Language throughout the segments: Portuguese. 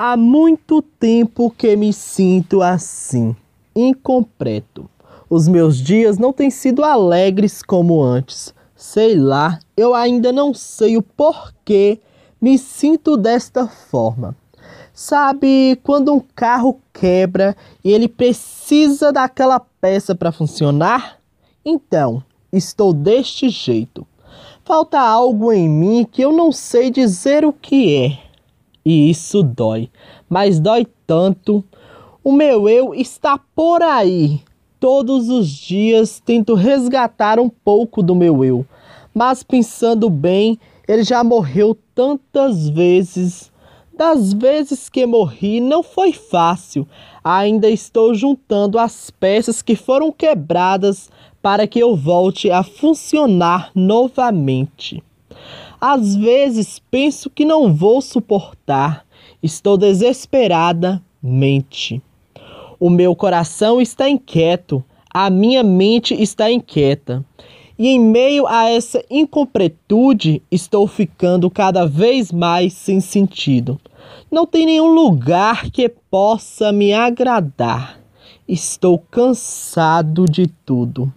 Há muito tempo que me sinto assim, incompleto. Os meus dias não têm sido alegres como antes. Sei lá, eu ainda não sei o porquê me sinto desta forma. Sabe quando um carro quebra e ele precisa daquela peça para funcionar? Então, estou deste jeito. Falta algo em mim que eu não sei dizer o que é. E isso dói, mas dói tanto. O meu eu está por aí. Todos os dias tento resgatar um pouco do meu eu, mas pensando bem, ele já morreu tantas vezes. Das vezes que morri não foi fácil. Ainda estou juntando as peças que foram quebradas para que eu volte a funcionar novamente. Às vezes penso que não vou suportar, estou desesperada mente. O meu coração está inquieto, a minha mente está inquieta. E em meio a essa incompletude, estou ficando cada vez mais sem sentido. Não tem nenhum lugar que possa me agradar. Estou cansado de tudo.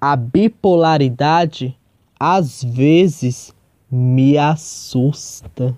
A bipolaridade às vezes me assusta.